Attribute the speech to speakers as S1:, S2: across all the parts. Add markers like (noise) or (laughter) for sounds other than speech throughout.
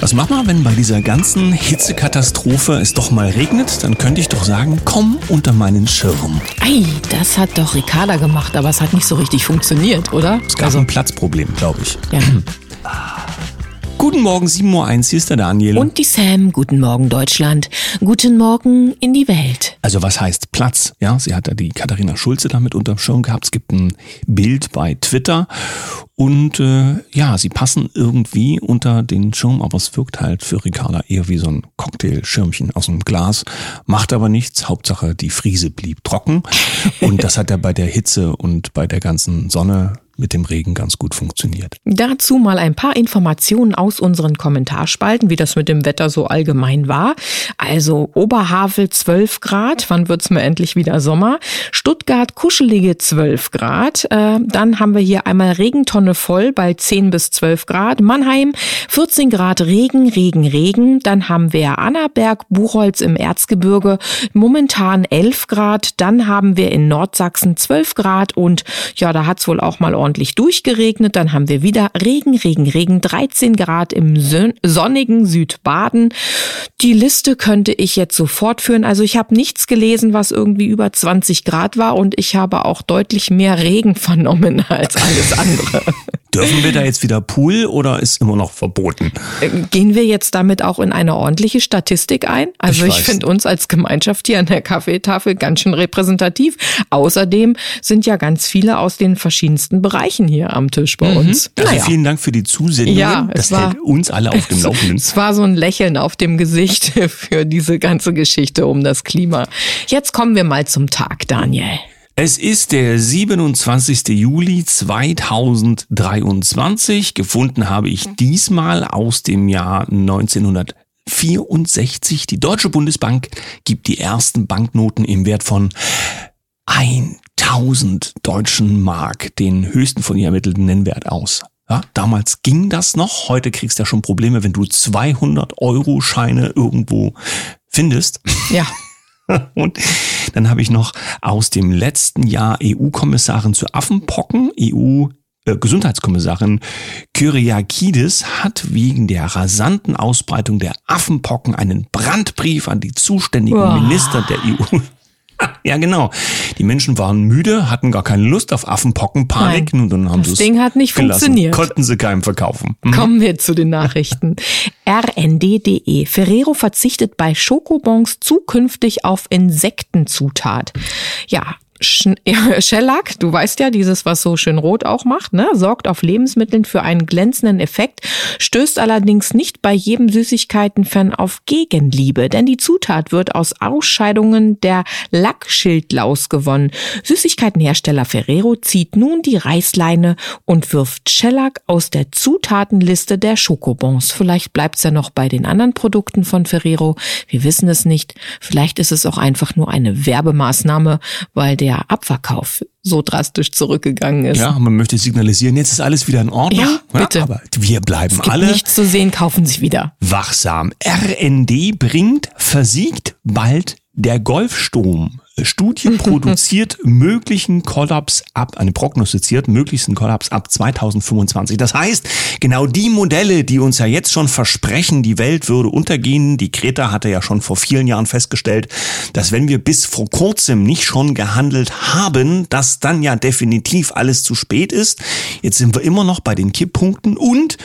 S1: Was machen wir, wenn bei dieser ganzen Hitzekatastrophe es doch mal regnet? Dann könnte ich doch sagen, komm unter meinen Schirm.
S2: Ei, das hat doch Ricarda gemacht, aber es hat nicht so richtig funktioniert, oder?
S1: Es gab also, ein Platzproblem, glaube ich.
S2: Ja. (clears throat)
S1: Guten Morgen, 7.01 Uhr, hier ist der Daniel.
S2: Und die Sam, guten Morgen Deutschland, guten Morgen in die Welt.
S1: Also was heißt Platz? Ja, sie hat da die Katharina Schulze damit unterm Schirm gehabt. Es gibt ein Bild bei Twitter und äh, ja, sie passen irgendwie unter den Schirm, aber es wirkt halt für Ricarda eher wie so ein Cocktailschirmchen aus einem Glas. Macht aber nichts, Hauptsache die Friese blieb trocken und das hat ja bei der Hitze und bei der ganzen Sonne mit dem Regen ganz gut funktioniert.
S2: Dazu mal ein paar Informationen aus unseren Kommentarspalten, wie das mit dem Wetter so allgemein war. Also Oberhavel 12 Grad, wann wird's mir endlich wieder Sommer? Stuttgart kuschelige 12 Grad. Äh, dann haben wir hier einmal Regentonne voll bei 10 bis 12 Grad. Mannheim 14 Grad Regen, Regen, Regen. Dann haben wir Annaberg, Buchholz im Erzgebirge momentan 11 Grad. Dann haben wir in Nordsachsen 12 Grad und ja, da hat's wohl auch mal ordentlich ordentlich durchgeregnet. Dann haben wir wieder Regen, Regen, Regen, 13 Grad im sonnigen Südbaden. Die Liste könnte ich jetzt so fortführen. Also ich habe nichts gelesen, was irgendwie über 20 Grad war und ich habe auch deutlich mehr Regen (laughs) vernommen als alles andere.
S1: Dürfen wir da jetzt wieder Pool oder ist immer noch verboten?
S2: Äh, gehen wir jetzt damit auch in eine ordentliche Statistik ein? Also ich, ich finde uns als Gemeinschaft hier an der Kaffeetafel ganz schön repräsentativ. Außerdem sind ja ganz viele aus den verschiedensten Bereichen hier am Tisch bei mhm. uns.
S1: Also naja. vielen Dank für die Zusendung. Ja, das war, hält uns alle auf dem (laughs) Laufenden.
S2: Es war so ein Lächeln auf dem Gesicht (laughs) für diese ganze Geschichte um das Klima. Jetzt kommen wir mal zum Tag, Daniel.
S1: Es ist der 27. Juli 2023. Gefunden habe ich diesmal aus dem Jahr 1964. Die Deutsche Bundesbank gibt die ersten Banknoten im Wert von 1000 deutschen Mark, den höchsten von ihr ermittelten Nennwert aus. Ja, damals ging das noch. Heute kriegst du ja schon Probleme, wenn du 200 Euro Scheine irgendwo findest.
S2: Ja. (laughs) (laughs)
S1: Und dann habe ich noch aus dem letzten Jahr EU-Kommissarin zu Affenpocken, EU äh, Gesundheitskommissarin Kyriakidis hat wegen der rasanten Ausbreitung der Affenpocken einen Brandbrief an die zuständigen. Minister der EU (laughs) ja, genau. Die Menschen waren müde, hatten gar keine Lust auf Affenpocken, Panik.
S2: Nein, und dann haben das Ding hat nicht
S1: gelassen.
S2: funktioniert.
S1: Konnten sie keinem verkaufen.
S2: Mhm. Kommen wir zu den Nachrichten. (laughs) rnd.de. Ferrero verzichtet bei Schokobons zukünftig auf Insektenzutat. Ja, (laughs) Shellac, du weißt ja, dieses, was so schön rot auch macht, ne, sorgt auf Lebensmitteln für einen glänzenden Effekt, stößt allerdings nicht bei jedem Süßigkeiten-Fan auf Gegenliebe, denn die Zutat wird aus Ausscheidungen der Lackschildlaus gewonnen. Süßigkeitenhersteller Ferrero zieht nun die Reißleine und wirft Shellac aus der Zutatenliste der Schokobons. Vielleicht bleibt's ja noch bei den anderen Produkten von Ferrero. Wir wissen es nicht. Vielleicht ist es auch einfach nur eine Werbemaßnahme, weil der der Abverkauf so drastisch zurückgegangen ist.
S1: Ja, man möchte signalisieren, jetzt ist alles wieder in Ordnung.
S2: Ja, bitte.
S1: Ja, aber wir bleiben
S2: es gibt
S1: alle.
S2: Nichts zu sehen, kaufen Sie wieder.
S1: Wachsam. RND bringt, versiegt bald der Golfstrom. Studie produziert möglichen Kollaps ab, eine prognostiziert möglichsten Kollaps ab 2025. Das heißt, genau die Modelle, die uns ja jetzt schon versprechen, die Welt würde untergehen, die Greta hatte ja schon vor vielen Jahren festgestellt, dass wenn wir bis vor kurzem nicht schon gehandelt haben, dass dann ja definitiv alles zu spät ist. Jetzt sind wir immer noch bei den Kipppunkten und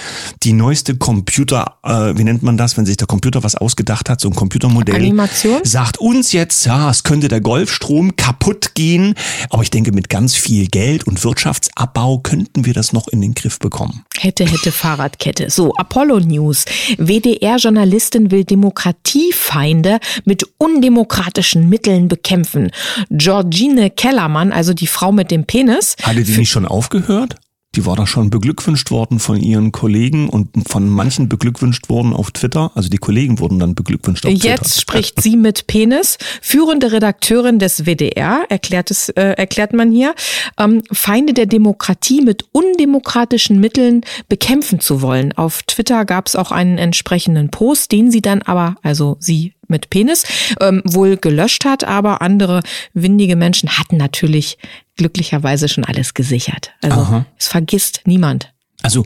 S1: die neueste Computer, äh, wie nennt man das, wenn sich der Computer was ausgedacht hat, so ein Computermodell,
S2: Animation?
S1: sagt uns jetzt, ja, es könnte der Golf Golfstrom kaputt gehen. Aber ich denke, mit ganz viel Geld und Wirtschaftsabbau könnten wir das noch in den Griff bekommen.
S2: Hätte, hätte Fahrradkette. So, Apollo News. WDR-Journalistin will Demokratiefeinde mit undemokratischen Mitteln bekämpfen. Georgine Kellermann, also die Frau mit dem Penis.
S1: Hatte die nicht schon aufgehört? Die war da schon beglückwünscht worden von ihren Kollegen und von manchen beglückwünscht worden auf Twitter. Also die Kollegen wurden dann beglückwünscht auf
S2: Twitter. Jetzt spricht (laughs) sie mit Penis. Führende Redakteurin des WDR, erklärt, es, äh, erklärt man hier, ähm, Feinde der Demokratie mit undemokratischen Mitteln bekämpfen zu wollen. Auf Twitter gab es auch einen entsprechenden Post, den sie dann aber, also sie mit Penis ähm, wohl gelöscht hat, aber andere windige Menschen hatten natürlich glücklicherweise schon alles gesichert. Also Aha. es vergisst niemand.
S1: Also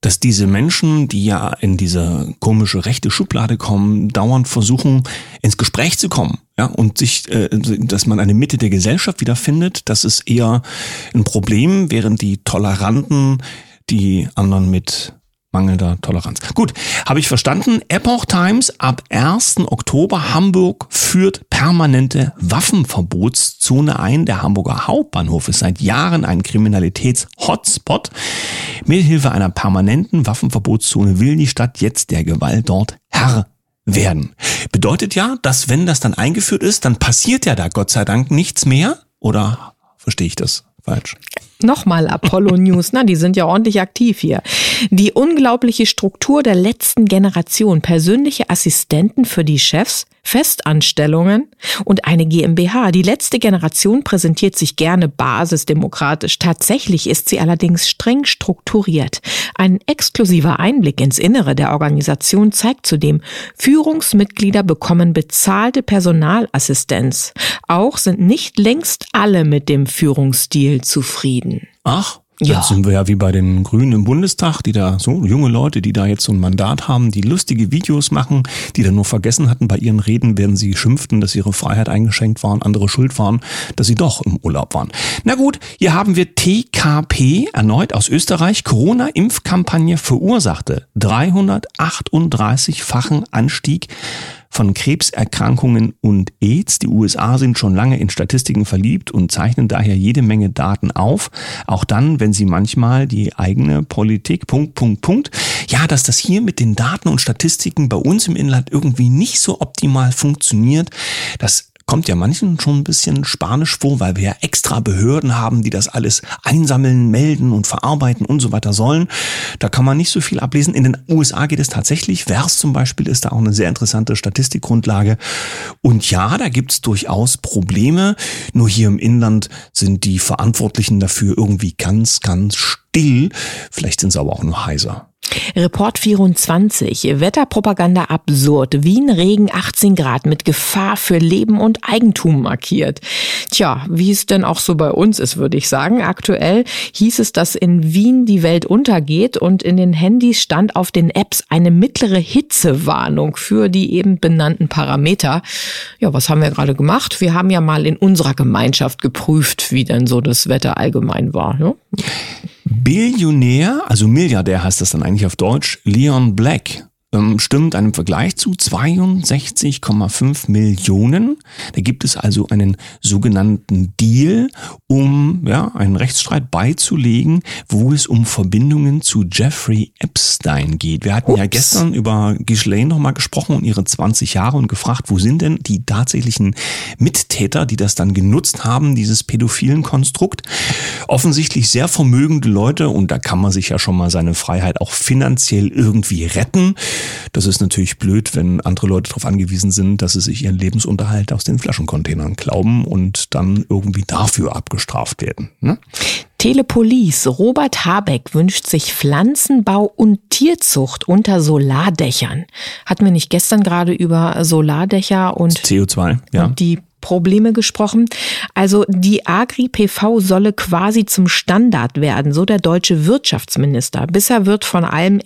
S1: dass diese Menschen, die ja in diese komische rechte Schublade kommen, dauernd versuchen, ins Gespräch zu kommen. Ja, und sich, äh, dass man eine Mitte der Gesellschaft wiederfindet, das ist eher ein Problem, während die Toleranten die anderen mit mangelnder Toleranz. Gut, habe ich verstanden. Epoch Times ab 1. Oktober Hamburg führt permanente Waffenverbotszone ein. Der Hamburger Hauptbahnhof ist seit Jahren ein Kriminalitäts-Hotspot. Mithilfe einer permanenten Waffenverbotszone will die Stadt jetzt der Gewalt dort Herr werden. Bedeutet ja, dass wenn das dann eingeführt ist, dann passiert ja da Gott sei Dank nichts mehr. Oder verstehe ich das falsch?
S2: Nochmal Apollo News, na, die sind ja ordentlich aktiv hier. Die unglaubliche Struktur der letzten Generation, persönliche Assistenten für die Chefs, Festanstellungen und eine GmbH. Die letzte Generation präsentiert sich gerne basisdemokratisch. Tatsächlich ist sie allerdings streng strukturiert. Ein exklusiver Einblick ins Innere der Organisation zeigt zudem, Führungsmitglieder bekommen bezahlte Personalassistenz. Auch sind nicht längst alle mit dem Führungsstil zufrieden.
S1: Ach, ja. Jetzt sind wir ja wie bei den Grünen im Bundestag, die da so junge Leute, die da jetzt so ein Mandat haben, die lustige Videos machen, die dann nur vergessen hatten, bei ihren Reden werden sie schimpften, dass ihre Freiheit eingeschränkt war und andere schuld waren, dass sie doch im Urlaub waren. Na gut, hier haben wir TKP erneut aus Österreich. Corona-Impfkampagne verursachte 338-fachen Anstieg von Krebserkrankungen und AIDS. Die USA sind schon lange in Statistiken verliebt und zeichnen daher jede Menge Daten auf. Auch dann, wenn sie manchmal die eigene Politik, Punkt, Punkt, Punkt. Ja, dass das hier mit den Daten und Statistiken bei uns im Inland irgendwie nicht so optimal funktioniert, das kommt ja manchen schon ein bisschen spanisch vor, weil wir ja extra Behörden haben, die das alles einsammeln, melden und verarbeiten und so weiter sollen. Da kann man nicht so viel ablesen. In den USA geht es tatsächlich. VERS zum Beispiel ist da auch eine sehr interessante Statistikgrundlage. Und ja, da gibt's durchaus Probleme. Nur hier im Inland sind die Verantwortlichen dafür irgendwie ganz, ganz still. Vielleicht sind sie aber auch nur heiser.
S2: Report 24. Wetterpropaganda absurd. Wien Regen 18 Grad mit Gefahr für Leben und Eigentum markiert. Tja, wie es denn auch so bei uns ist, würde ich sagen. Aktuell hieß es, dass in Wien die Welt untergeht und in den Handys stand auf den Apps eine mittlere Hitzewarnung für die eben benannten Parameter. Ja, was haben wir gerade gemacht? Wir haben ja mal in unserer Gemeinschaft geprüft, wie denn so das Wetter allgemein war. Ja?
S1: Billionär, also Milliardär heißt das dann eigentlich auf Deutsch, Leon Black stimmt einem Vergleich zu 62,5 Millionen. Da gibt es also einen sogenannten Deal, um ja, einen Rechtsstreit beizulegen, wo es um Verbindungen zu Jeffrey Epstein geht. Wir hatten Ups. ja gestern über Ghislaine nochmal gesprochen und ihre 20 Jahre und gefragt, wo sind denn die tatsächlichen Mittäter, die das dann genutzt haben, dieses pädophilen Konstrukt. Offensichtlich sehr vermögende Leute und da kann man sich ja schon mal seine Freiheit auch finanziell irgendwie retten. Das ist natürlich blöd, wenn andere Leute darauf angewiesen sind, dass sie sich ihren Lebensunterhalt aus den Flaschencontainern glauben und dann irgendwie dafür abgestraft werden. Ne?
S2: Telepolis. Robert Habeck wünscht sich Pflanzenbau und Tierzucht unter Solardächern. Hatten wir nicht gestern gerade über Solardächer und
S1: CO2, ja.
S2: Und die Probleme gesprochen. Also die Agri-PV solle quasi zum Standard werden, so der deutsche Wirtschaftsminister. Bisher wird von allem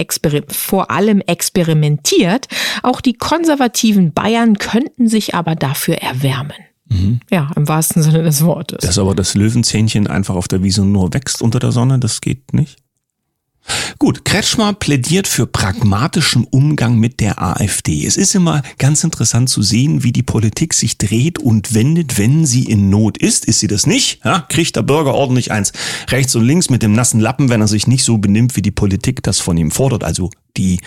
S2: vor allem experimentiert. Auch die konservativen Bayern könnten sich aber dafür erwärmen. Mhm. Ja, im wahrsten Sinne des Wortes.
S1: Dass aber das Löwenzähnchen einfach auf der Wiese nur wächst unter der Sonne, das geht nicht? Gut, Kretschmer plädiert für pragmatischen Umgang mit der AfD. Es ist immer ganz interessant zu sehen, wie die Politik sich dreht und wendet, wenn sie in Not ist. Ist sie das nicht? Ja, kriegt der Bürger ordentlich eins rechts und links mit dem nassen Lappen, wenn er sich nicht so benimmt, wie die Politik das von ihm fordert. Also die,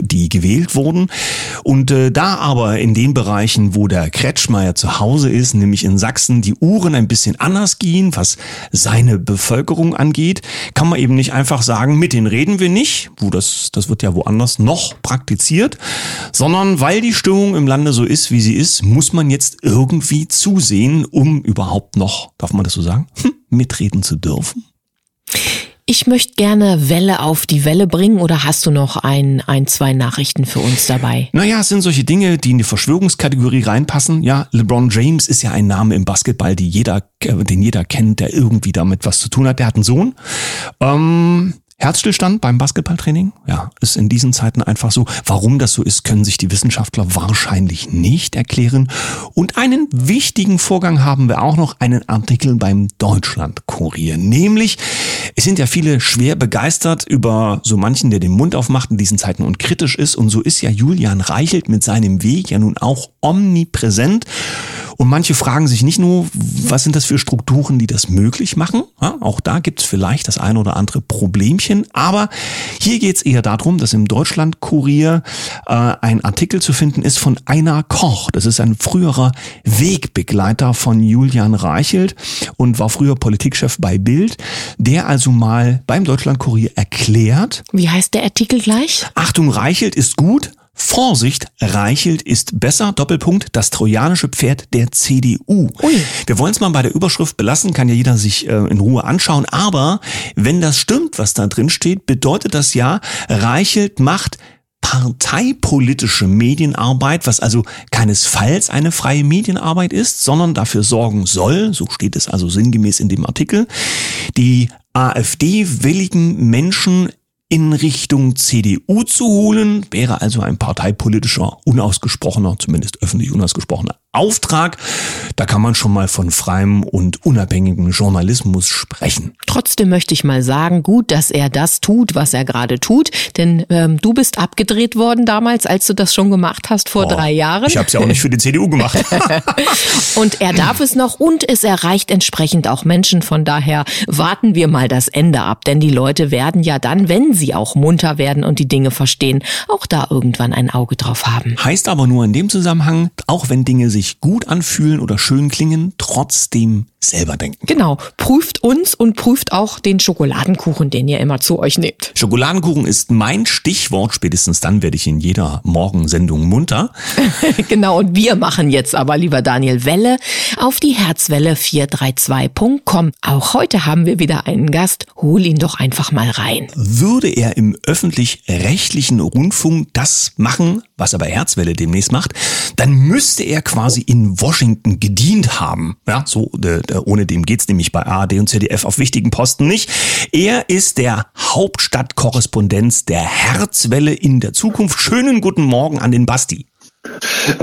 S1: die gewählt wurden. Und äh, da aber in den Bereichen, wo der Kretschmeier zu Hause ist, nämlich in Sachsen, die Uhren ein bisschen anders gehen, was seine Bevölkerung angeht, kann man eben nicht einfach sagen, mit denen reden wir nicht, wo das, das wird ja woanders noch praktiziert, sondern weil die Stimmung im Lande so ist, wie sie ist, muss man jetzt irgendwie zusehen, um überhaupt noch, darf man das so sagen, hm, mitreden zu dürfen.
S2: Ich möchte gerne Welle auf die Welle bringen oder hast du noch ein, ein, zwei Nachrichten für uns dabei?
S1: Naja, es sind solche Dinge, die in die Verschwörungskategorie reinpassen. Ja, LeBron James ist ja ein Name im Basketball, die jeder, den jeder kennt, der irgendwie damit was zu tun hat. Der hat einen Sohn. Ähm, Herzstillstand beim Basketballtraining? Ja, ist in diesen Zeiten einfach so. Warum das so ist, können sich die Wissenschaftler wahrscheinlich nicht erklären. Und einen wichtigen Vorgang haben wir auch noch, einen Artikel beim Deutschlandkurier. Nämlich, es sind ja viele schwer begeistert über so manchen, der den Mund aufmacht in diesen Zeiten und kritisch ist. Und so ist ja Julian Reichelt mit seinem Weg ja nun auch omnipräsent. Und manche fragen sich nicht nur, was sind das für Strukturen, die das möglich machen? Ja, auch da gibt es vielleicht das ein oder andere Problemchen. Aber hier geht es eher darum, dass im Deutschland-Kurier äh, ein Artikel zu finden ist von Einar Koch. Das ist ein früherer Wegbegleiter von Julian Reichelt und war früher Politikchef bei Bild, der also mal beim Deutschland-Kurier erklärt.
S2: Wie heißt der Artikel gleich?
S1: Achtung, Reichelt ist gut, Vorsicht, Reichelt ist besser, Doppelpunkt, das trojanische Pferd der CDU. Ui. Wir wollen es mal bei der Überschrift belassen, kann ja jeder sich äh, in Ruhe anschauen, aber wenn das stimmt, was da drin steht, bedeutet das ja, Reichelt macht parteipolitische Medienarbeit, was also keinesfalls eine freie Medienarbeit ist, sondern dafür sorgen soll, so steht es also sinngemäß in dem Artikel, die AfD-willigen Menschen in Richtung CDU zu holen, wäre also ein parteipolitischer, unausgesprochener, zumindest öffentlich unausgesprochener Auftrag. Da kann man schon mal von freiem und unabhängigem Journalismus sprechen.
S2: Trotzdem möchte ich mal sagen, gut, dass er das tut, was er gerade tut, denn ähm, du bist abgedreht worden damals, als du das schon gemacht hast vor oh, drei Jahren.
S1: Ich habe es ja auch nicht für die CDU gemacht. (laughs) (laughs)
S2: und er darf es noch und es erreicht entsprechend auch Menschen. Von daher warten wir mal das Ende ab, denn die Leute werden ja dann, wenn sie auch munter werden und die Dinge verstehen, auch da irgendwann ein Auge drauf haben.
S1: Heißt aber nur in dem Zusammenhang, auch wenn Dinge sich sich gut anfühlen oder schön klingen, trotzdem selber denken.
S2: Genau. Prüft uns und prüft auch den Schokoladenkuchen, den ihr immer zu euch nehmt.
S1: Schokoladenkuchen ist mein Stichwort. Spätestens dann werde ich in jeder Morgensendung munter. (laughs)
S2: genau. Und wir machen jetzt aber, lieber Daniel, Welle auf die Herzwelle 432.com. Auch heute haben wir wieder einen Gast. Hol ihn doch einfach mal rein.
S1: Würde er im öffentlich-rechtlichen Rundfunk das machen, was aber Herzwelle demnächst macht, dann müsste er quasi in Washington gedient haben. Ja, so, äh, ohne dem geht's nämlich bei ARD und ZDF auf wichtigen Posten nicht. Er ist der Hauptstadtkorrespondenz der Herzwelle in der Zukunft. Schönen guten Morgen an den Basti.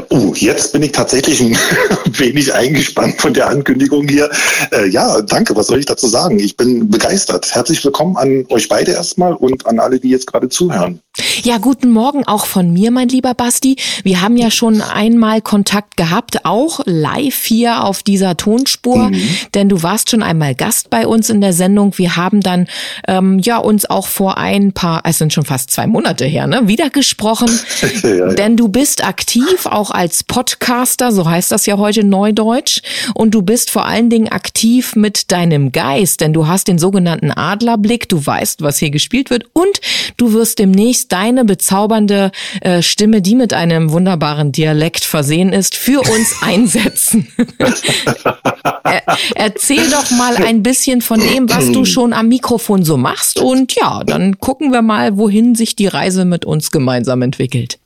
S3: Oh, jetzt bin ich tatsächlich ein (laughs) wenig eingespannt von der Ankündigung hier. Äh, ja, danke, was soll ich dazu sagen? Ich bin begeistert. Herzlich willkommen an euch beide erstmal und an alle, die jetzt gerade zuhören.
S2: Ja, guten Morgen auch von mir, mein lieber Basti. Wir haben ja schon einmal Kontakt gehabt, auch live hier auf dieser Tonspur, mhm. denn du warst schon einmal Gast bei uns in der Sendung. Wir haben dann ähm, ja uns auch vor ein paar, es sind schon fast zwei Monate her, ne, wieder gesprochen, (laughs) ja, ja. denn du bist aktiv auch als Podcaster, so heißt das ja heute Neudeutsch, und du bist vor allen Dingen aktiv mit deinem Geist, denn du hast den sogenannten Adlerblick, du weißt, was hier gespielt wird und du wirst demnächst deine bezaubernde äh, Stimme, die mit einem wunderbaren Dialekt versehen ist, für uns (laughs) einsetzen. (laughs) er, erzähl doch mal ein bisschen von dem, was du (clears throat) schon am Mikrofon so machst und ja, dann gucken wir mal, wohin sich die Reise mit uns gemeinsam entwickelt.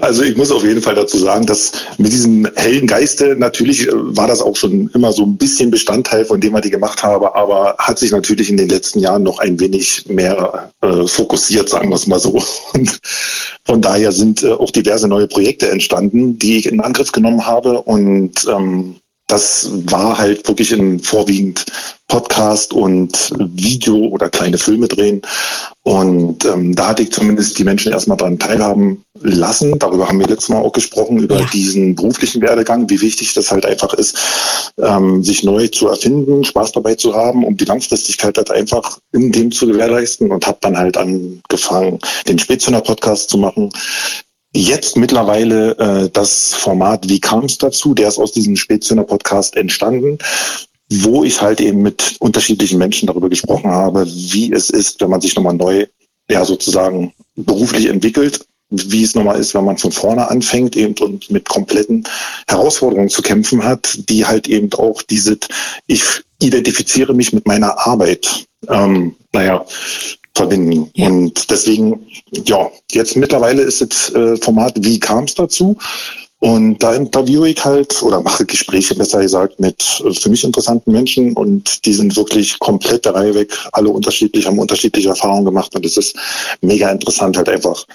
S3: Also ich muss auf jeden Fall dazu sagen, dass mit diesem hellen Geiste natürlich äh, war das auch schon immer so ein bisschen Bestandteil von dem, was ich gemacht habe, aber hat sich natürlich in den letzten Jahren noch ein wenig mehr äh, fokussiert, sagen wir es mal so. Und von daher sind äh, auch diverse neue Projekte entstanden, die ich in Angriff genommen habe und ähm, das war halt wirklich in vorwiegend Podcast und Video oder kleine Filme drehen. Und ähm, da hatte ich zumindest die Menschen erstmal daran teilhaben lassen. Darüber haben wir letztes Mal auch gesprochen, über ja. diesen beruflichen Werdegang, wie wichtig das halt einfach ist, ähm, sich neu zu erfinden, Spaß dabei zu haben, um die Langfristigkeit halt einfach in dem zu gewährleisten und habe dann halt angefangen, den Spätzünder Podcast zu machen, Jetzt mittlerweile äh, das Format Wie kam es dazu? Der ist aus diesem Spätzünder Podcast entstanden, wo ich halt eben mit unterschiedlichen Menschen darüber gesprochen habe, wie es ist, wenn man sich nochmal neu, ja sozusagen beruflich entwickelt, wie es nochmal ist, wenn man von vorne anfängt eben und mit kompletten Herausforderungen zu kämpfen hat, die halt eben auch diese, ich identifiziere mich mit meiner Arbeit. Ähm, naja, verbinden. Ja. Und deswegen, ja, jetzt mittlerweile ist das äh, Format Wie kam es dazu? Und da interviewe ich halt oder mache Gespräche, besser gesagt, mit für mich interessanten Menschen und die sind wirklich komplett der Reihe weg, alle unterschiedlich, haben unterschiedliche Erfahrungen gemacht und es ist mega interessant halt einfach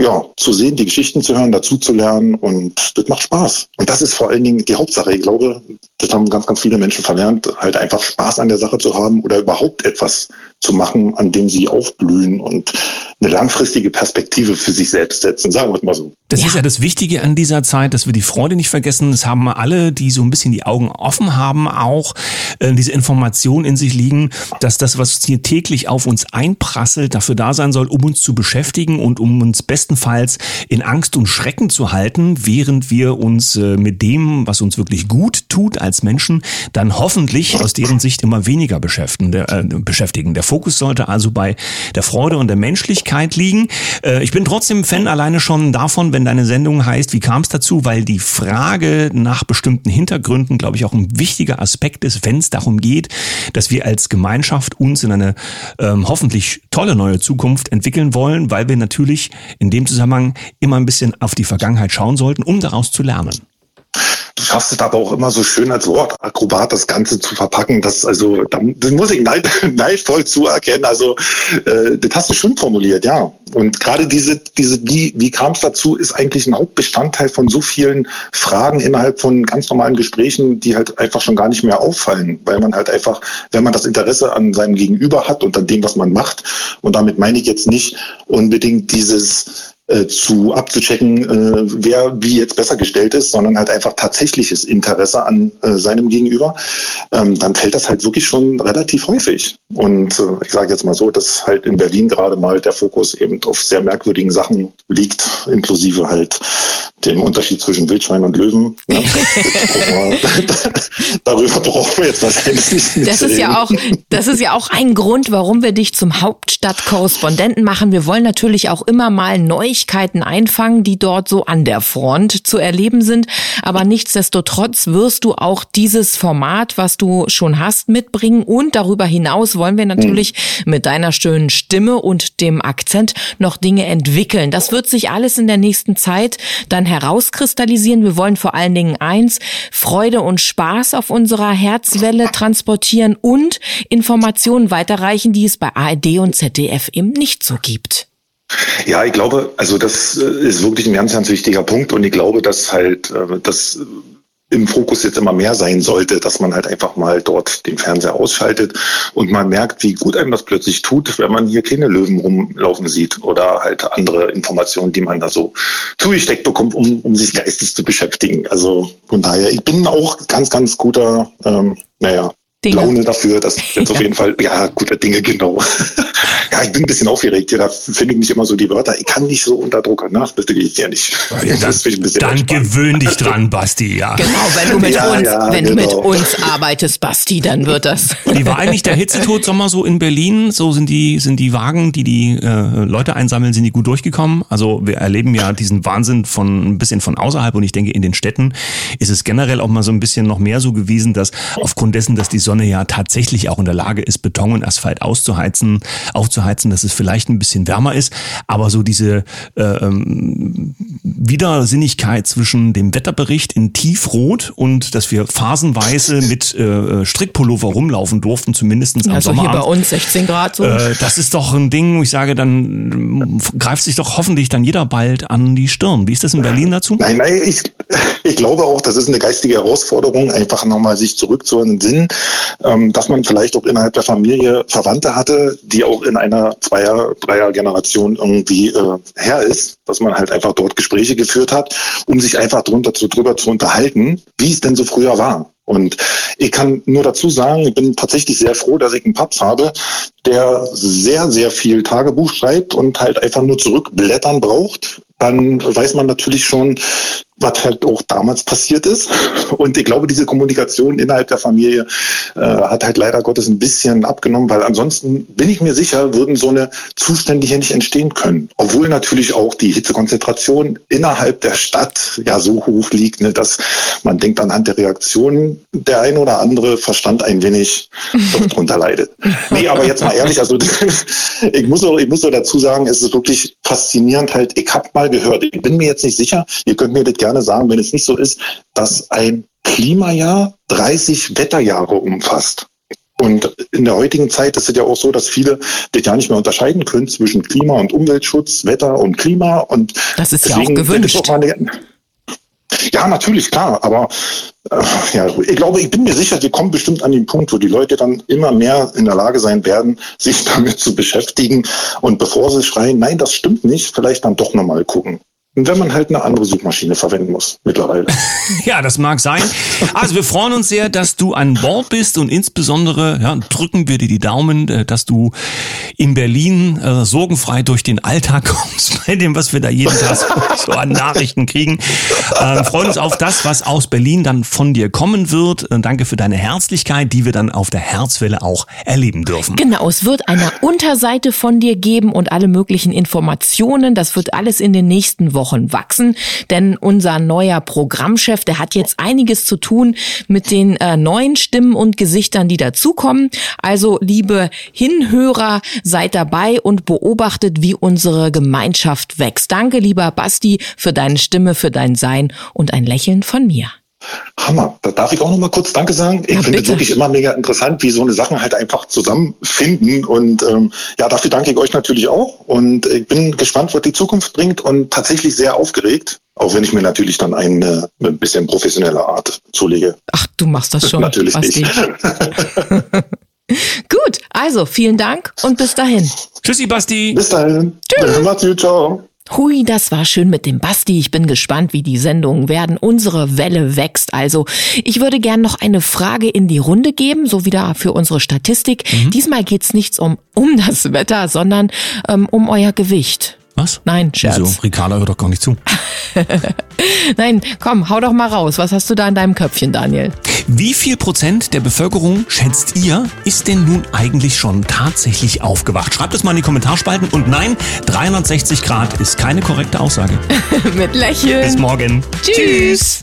S3: ja, zu sehen, die Geschichten zu hören, dazu zu lernen und das macht Spaß. Und das ist vor allen Dingen die Hauptsache. Ich glaube, das haben ganz, ganz viele Menschen verlernt, halt einfach Spaß an der Sache zu haben oder überhaupt etwas zu machen, an dem sie aufblühen und eine langfristige Perspektive für sich selbst setzen, sagen wir es mal so.
S1: Das ja. ist ja das Wichtige an dieser Zeit, dass wir die Freude nicht vergessen. Das haben alle, die so ein bisschen die Augen offen haben, auch äh, diese Information in sich liegen, dass das, was hier täglich auf uns einprasselt, dafür da sein soll, um uns zu beschäftigen und um uns bestenfalls in Angst und Schrecken zu halten, während wir uns äh, mit dem, was uns wirklich gut tut als Menschen, dann hoffentlich aus deren Sicht immer weniger beschäftigen. Der, äh, beschäftigen. der Fokus sollte also bei der Freude und der Menschlichkeit liegen. Äh, ich bin trotzdem Fan alleine schon davon, wenn deine Sendung heißt, wie kam es dazu, weil die Frage nach bestimmten Hintergründen, glaube ich, auch ein wichtiger Aspekt ist, wenn es darum geht, dass wir als Gemeinschaft uns in eine ähm, hoffentlich tolle neue Zukunft entwickeln wollen, weil wir natürlich in dem Zusammenhang immer ein bisschen auf die Vergangenheit schauen sollten, um daraus zu lernen.
S3: Du schaffst es aber auch immer so schön als Wort Akrobat das Ganze zu verpacken. Das also, das muss ich neid, (laughs) neidvoll zuerkennen. Also, äh, das hast du schön formuliert, ja. Und gerade diese, diese, wie, wie kam es dazu, ist eigentlich ein Hauptbestandteil von so vielen Fragen innerhalb von ganz normalen Gesprächen, die halt einfach schon gar nicht mehr auffallen, weil man halt einfach, wenn man das Interesse an seinem Gegenüber hat und an dem, was man macht, und damit meine ich jetzt nicht unbedingt dieses äh, zu abzuchecken, äh, wer wie jetzt besser gestellt ist, sondern halt einfach tatsächliches Interesse an äh, seinem Gegenüber, ähm, dann fällt das halt wirklich schon relativ häufig. Und äh, ich sage jetzt mal so, dass halt in Berlin gerade mal der Fokus eben auf sehr merkwürdigen Sachen liegt, inklusive halt dem Unterschied zwischen Wildschwein und Löwen. Ja. (laughs) (laughs) Darüber brauchen wir jetzt wahrscheinlich
S2: nicht das ist ja auch, Das ist ja auch ein Grund, warum wir dich zum Hauptstadtkorrespondenten machen. Wir wollen natürlich auch immer mal Neuigkeiten einfangen, die dort so an der Front zu erleben sind. Aber nichtsdestotrotz wirst du auch dieses Format, was du schon hast, mitbringen. Und darüber hinaus wollen wir natürlich mhm. mit deiner schönen Stimme und dem Akzent noch Dinge entwickeln. Das wird sich alles in der nächsten Zeit dann herauskristallisieren. Wir wollen vor allen Dingen eins, Freude und Spaß auf unserer Herzwelle transportieren und Informationen weiterreichen, die es bei ARD und ZDF eben nicht so gibt.
S3: Ja, ich glaube, also das äh, ist wirklich ein ganz, ganz wichtiger Punkt und ich glaube, dass halt äh, das im Fokus jetzt immer mehr sein sollte, dass man halt einfach mal dort den Fernseher ausschaltet und man merkt, wie gut einem das plötzlich tut, wenn man hier keine Löwen rumlaufen sieht oder halt andere Informationen, die man da so zugesteckt bekommt, um, um sich geistig zu beschäftigen. Also von daher, ich bin auch ganz, ganz guter, ähm, naja, Dinge. Laune dafür, dass (laughs) jetzt auf jeden Fall, ja, gute Dinge, (laughs) genau. ja, ich bin ein bisschen aufgeregt. Ja, da finde ich nicht immer so die Wörter. Ich kann nicht so unter Druck. nach, das will ich ja nicht.
S1: Ja, das, dann gewöhn dich (laughs) dran, Basti, ja.
S2: Genau, wenn du mit, ja, uns, ja, wenn genau. du mit uns arbeitest, Basti, dann wird das.
S1: Die war eigentlich der Hitzetod Sommer so in Berlin. So sind die, sind die Wagen, die die äh, Leute einsammeln, sind die gut durchgekommen. Also wir erleben ja diesen Wahnsinn von ein bisschen von außerhalb und ich denke, in den Städten ist es generell auch mal so ein bisschen noch mehr so gewesen, dass aufgrund dessen, dass die Sonne Sonne ja tatsächlich auch in der Lage ist, Beton und Asphalt auszuheizen, aufzuheizen, dass es vielleicht ein bisschen wärmer ist. Aber so diese äh, ähm, Widersinnigkeit zwischen dem Wetterbericht in Tiefrot und dass wir phasenweise mit äh, Strickpullover rumlaufen durften, zumindest am
S2: also hier bei uns 16 Grad so.
S1: Äh, das ist doch ein Ding, wo ich sage, dann greift sich doch hoffentlich dann jeder bald an die Stirn. Wie ist das in Berlin dazu?
S3: Nein, nein, ich, ich glaube auch, das ist eine geistige Herausforderung, einfach nochmal sich zurückzuentsinnen, ähm, dass man vielleicht auch innerhalb der Familie Verwandte hatte, die auch in einer Zweier-, Dreier-Generation irgendwie äh, her ist, dass man halt einfach dort Gespräche geführt hat, um sich einfach drunter zu, drüber zu unterhalten, wie es denn so früher war. Und ich kann nur dazu sagen, ich bin tatsächlich sehr froh, dass ich einen Papst habe, der sehr, sehr viel Tagebuch schreibt und halt einfach nur zurückblättern braucht. Dann weiß man natürlich schon, was halt auch damals passiert ist. Und ich glaube, diese Kommunikation innerhalb der Familie äh, hat halt leider Gottes ein bisschen abgenommen, weil ansonsten bin ich mir sicher, würden so eine Zustände hier nicht entstehen können. Obwohl natürlich auch die Hitzekonzentration innerhalb der Stadt ja so hoch liegt, ne, dass man denkt anhand der Reaktionen, der ein oder andere Verstand ein wenig (laughs) darunter leidet. Nee, aber jetzt mal ehrlich, also (laughs) ich muss auch, ich muss auch dazu sagen, es ist wirklich faszinierend halt, ich habe mal gehört, ich bin mir jetzt nicht sicher, ihr könnt mir das gerne gerne sagen, wenn es nicht so ist, dass ein Klimajahr 30 Wetterjahre umfasst. Und in der heutigen Zeit ist es ja auch so, dass viele das ja nicht mehr unterscheiden können zwischen Klima- und Umweltschutz, Wetter und Klima. Und
S2: das ist ja auch gewünscht.
S3: Ja, natürlich, klar. Aber äh, ja, ich glaube, ich bin mir sicher, wir kommen bestimmt an den Punkt, wo die Leute dann immer mehr in der Lage sein werden, sich (laughs) damit zu beschäftigen. Und bevor sie schreien, nein, das stimmt nicht, vielleicht dann doch nochmal gucken wenn man halt eine andere Suchmaschine verwenden muss mittlerweile. (laughs)
S1: ja, das mag sein. Also wir freuen uns sehr, dass du an Bord bist und insbesondere ja, drücken wir dir die Daumen, äh, dass du in Berlin äh, sorgenfrei durch den Alltag (laughs) kommst bei dem, was wir da jeden Tag so an Nachrichten kriegen. Äh, freuen uns auf das, was aus Berlin dann von dir kommen wird. Äh, danke für deine Herzlichkeit, die wir dann auf der Herzwelle auch erleben dürfen.
S2: Genau, es wird eine Unterseite von dir geben und alle möglichen Informationen. Das wird alles in den nächsten Wochen Wochen wachsen, denn unser neuer Programmchef, der hat jetzt einiges zu tun mit den äh, neuen Stimmen und Gesichtern, die dazukommen. Also, liebe Hinhörer, seid dabei und beobachtet, wie unsere Gemeinschaft wächst. Danke, lieber Basti, für deine Stimme, für dein Sein und ein Lächeln von mir.
S3: Hammer. Da darf ich auch noch mal kurz Danke sagen. Ich ja, finde es wirklich immer mega interessant, wie so eine Sachen halt einfach zusammenfinden. Und ähm, ja, dafür danke ich euch natürlich auch. Und ich bin gespannt, was die Zukunft bringt und tatsächlich sehr aufgeregt. Auch wenn ich mir natürlich dann eine, eine bisschen professionelle Art zulege.
S2: Ach, du machst das schon.
S3: natürlich Basti. nicht. (laughs)
S2: Gut, also vielen Dank und bis dahin.
S1: Tschüssi, Basti.
S3: Bis dahin. Tschüss. Macht's gut, ciao.
S2: Hui, das war schön mit dem Basti. Ich bin gespannt, wie die Sendungen werden. Unsere Welle wächst also. Ich würde gern noch eine Frage in die Runde geben, so wieder für unsere Statistik. Mhm. Diesmal geht's nichts um, um das Wetter, sondern ähm, um euer Gewicht.
S1: Was?
S2: Nein, Scherz.
S1: Wieso? Ricarda hört doch gar nicht zu. (laughs)
S2: Nein, komm, hau doch mal raus. Was hast du da in deinem Köpfchen, Daniel?
S1: Wie viel Prozent der Bevölkerung, schätzt ihr, ist denn nun eigentlich schon tatsächlich aufgewacht? Schreibt es mal in die Kommentarspalten. Und nein, 360 Grad ist keine korrekte Aussage. (laughs)
S2: Mit Lächeln.
S1: Bis morgen.
S2: Tschüss. Tschüss.